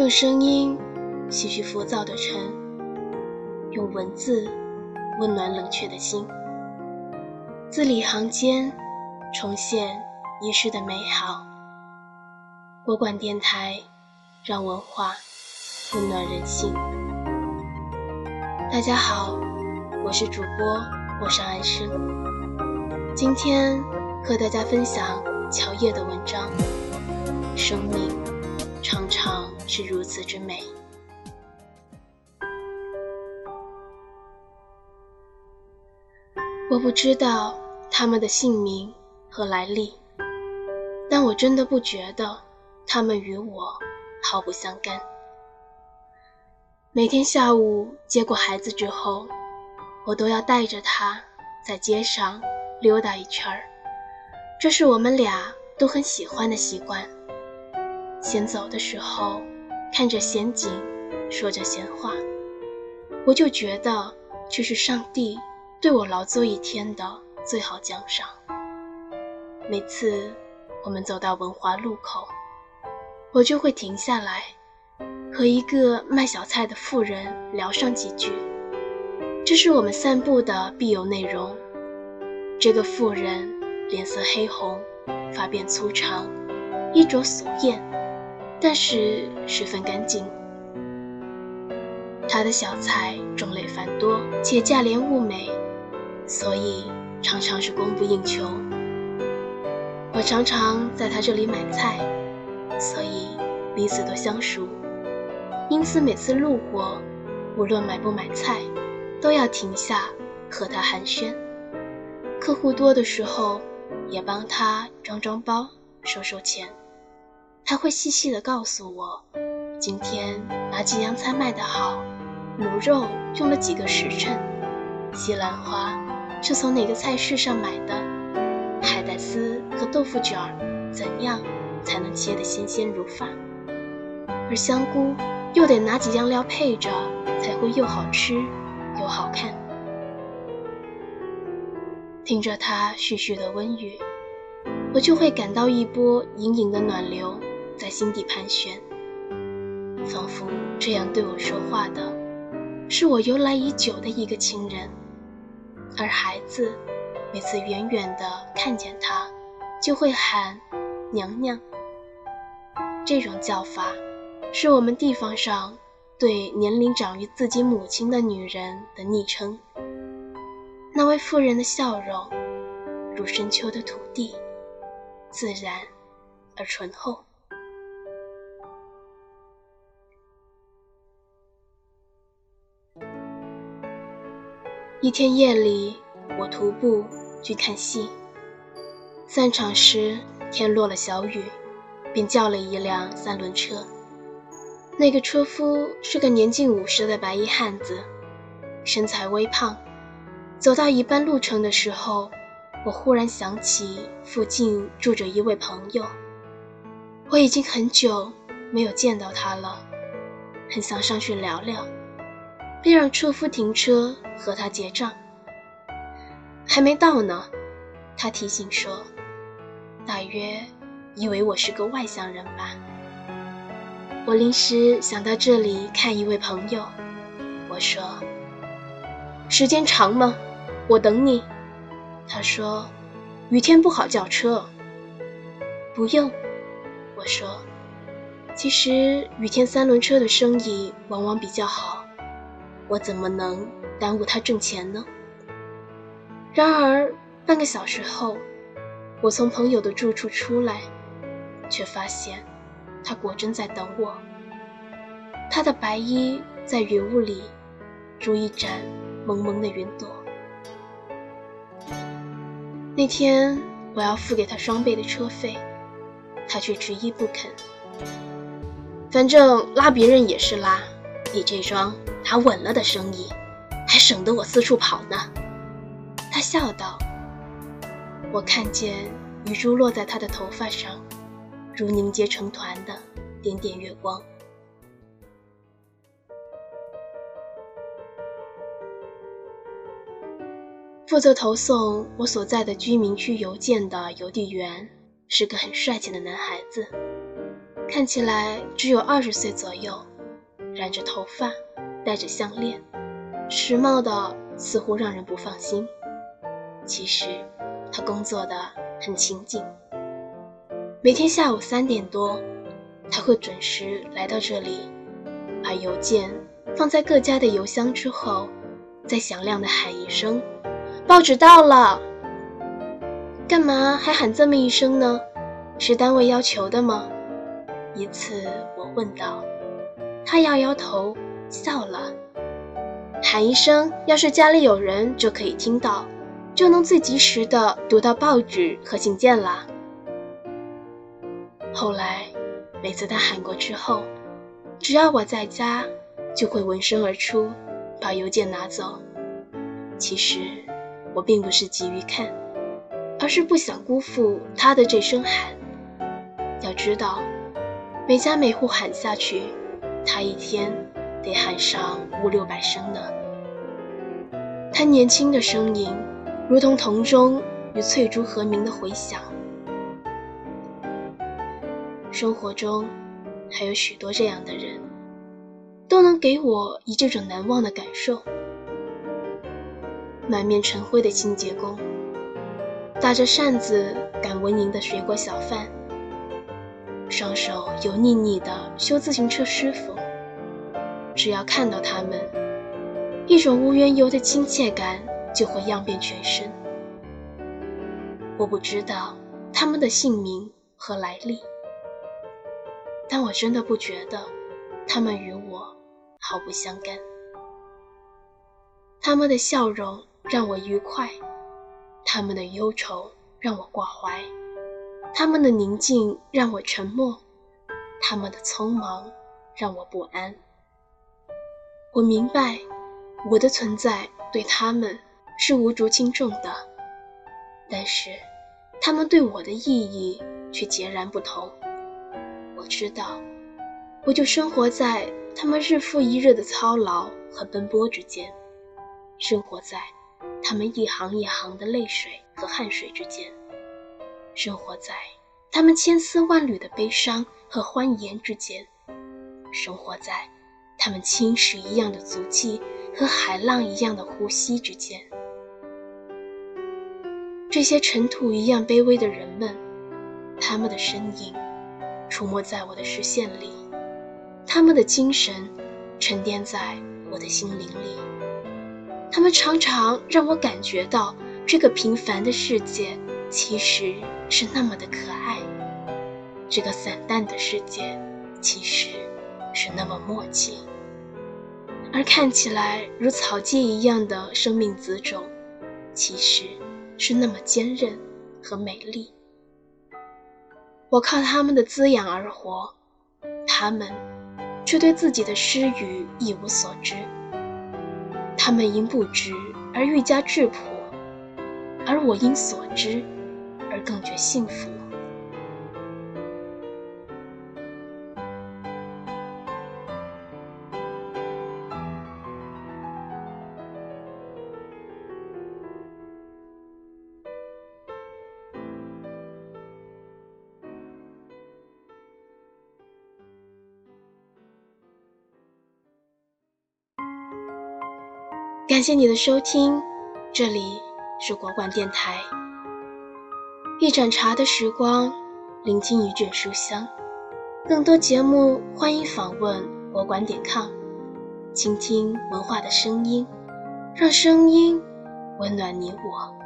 用声音洗去浮躁的尘，用文字温暖冷却的心，字里行间重现遗失的美好。国馆电台，让文化温暖人心。大家好，我是主播陌上安生，今天和大家分享乔叶的文章。生命常常是如此之美。我不知道他们的姓名和来历，但我真的不觉得。他们与我毫不相干。每天下午接过孩子之后，我都要带着他在街上溜达一圈儿，这是我们俩都很喜欢的习惯。闲走的时候，看着闲景，说着闲话，我就觉得这是上帝对我劳作一天的最好奖赏。每次我们走到文华路口。我就会停下来，和一个卖小菜的妇人聊上几句，这是我们散步的必有内容。这个妇人脸色黑红，发辫粗长，衣着俗艳，但是十分干净。他的小菜种类繁多，且价廉物美，所以常常是供不应求。我常常在他这里买菜。所以彼此都相熟，因此每次路过，无论买不买菜，都要停下和他寒暄。客户多的时候，也帮他装装包、收收钱。他会细细地告诉我，今天哪几样菜卖得好，卤肉用了几个时辰，西兰花是从哪个菜市上买的，海带丝和豆腐卷儿怎样。才能切得新鲜如发，而香菇又得哪几样料配着才会又好吃又好看？听着他絮絮的温语，我就会感到一波隐隐的暖流心底盘旋，仿佛这样对我说话的是我由来已久的一个亲人，而孩子每次远远的看见他，就会喊娘娘。这种叫法，是我们地方上对年龄长于自己母亲的女人的昵称。那位妇人的笑容，如深秋的土地，自然而醇厚。一天夜里，我徒步去看戏。散场时，天落了小雨。便叫了一辆三轮车，那个车夫是个年近五十的白衣汉子，身材微胖。走到一半路程的时候，我忽然想起附近住着一位朋友，我已经很久没有见到他了，很想上去聊聊，便让车夫停车和他结账。还没到呢，他提醒说，大约。以为我是个外乡人吧？我临时想到这里看一位朋友，我说：“时间长吗？我等你。”他说：“雨天不好叫车。”不用，我说：“其实雨天三轮车的生意往往比较好，我怎么能耽误他挣钱呢？”然而半个小时后，我从朋友的住处出来。却发现，他果真在等我。他的白衣在云雾里，如一盏蒙蒙的云朵。那天我要付给他双倍的车费，他却执意不肯。反正拉别人也是拉，你这桩打稳了的生意，还省得我四处跑呢。他笑道。我看见雨珠落在他的头发上。如凝结成团的点点月光。负责投送我所在的居民区邮件的邮递员是个很帅气的男孩子，看起来只有二十岁左右，染着头发，戴着项链，时髦的似乎让人不放心。其实他工作的很勤谨，每天下午三点多，他会准时来到这里，把邮件放在各家的邮箱之后，再响亮的喊一声：“报纸到了。”干嘛还喊这么一声呢？是单位要求的吗？一次我问道，他摇摇头，笑了，喊一声，要是家里有人就可以听到，就能最及时的读到报纸和信件啦。后来，每次他喊过之后，只要我在家，就会闻声而出，把邮件拿走。其实，我并不是急于看。而是不想辜负他的这声喊。要知道，每家每户喊下去，他一天得喊上五六百声呢。他年轻的声音，如同铜钟与翠竹和鸣的回响。生活中还有许多这样的人，都能给我以这种难忘的感受。满面尘灰的清洁工。打着扇子赶蚊蝇的水果小贩，双手油腻腻的修自行车师傅，只要看到他们，一种无缘由的亲切感就会漾遍全身。我不知道他们的姓名和来历，但我真的不觉得他们与我毫不相干。他们的笑容让我愉快。他们的忧愁让我挂怀，他们的宁静让我沉默，他们的匆忙让我不安。我明白，我的存在对他们是无足轻重的，但是他们对我的意义却截然不同。我知道，我就生活在他们日复一日的操劳和奔波之间，生活在。他们一行一行的泪水和汗水之间，生活在他们千丝万缕的悲伤和欢颜之间，生活在他们青石一样的足迹和海浪一样的呼吸之间。这些尘土一样卑微的人们，他们的身影出没在我的视线里，他们的精神沉淀在我的心灵里。他们常常让我感觉到，这个平凡的世界其实是那么的可爱；这个散淡的世界其实是那么默契，而看起来如草芥一样的生命子种，其实是那么坚韧和美丽。我靠他们的滋养而活，他们却对自己的失语一无所知。他们因不知而愈加质朴，而我因所知而更觉幸福。感谢你的收听，这里是国馆电台。一盏茶的时光，聆听一卷书香。更多节目，欢迎访问国馆点 com，倾听文化的声音，让声音温暖你我。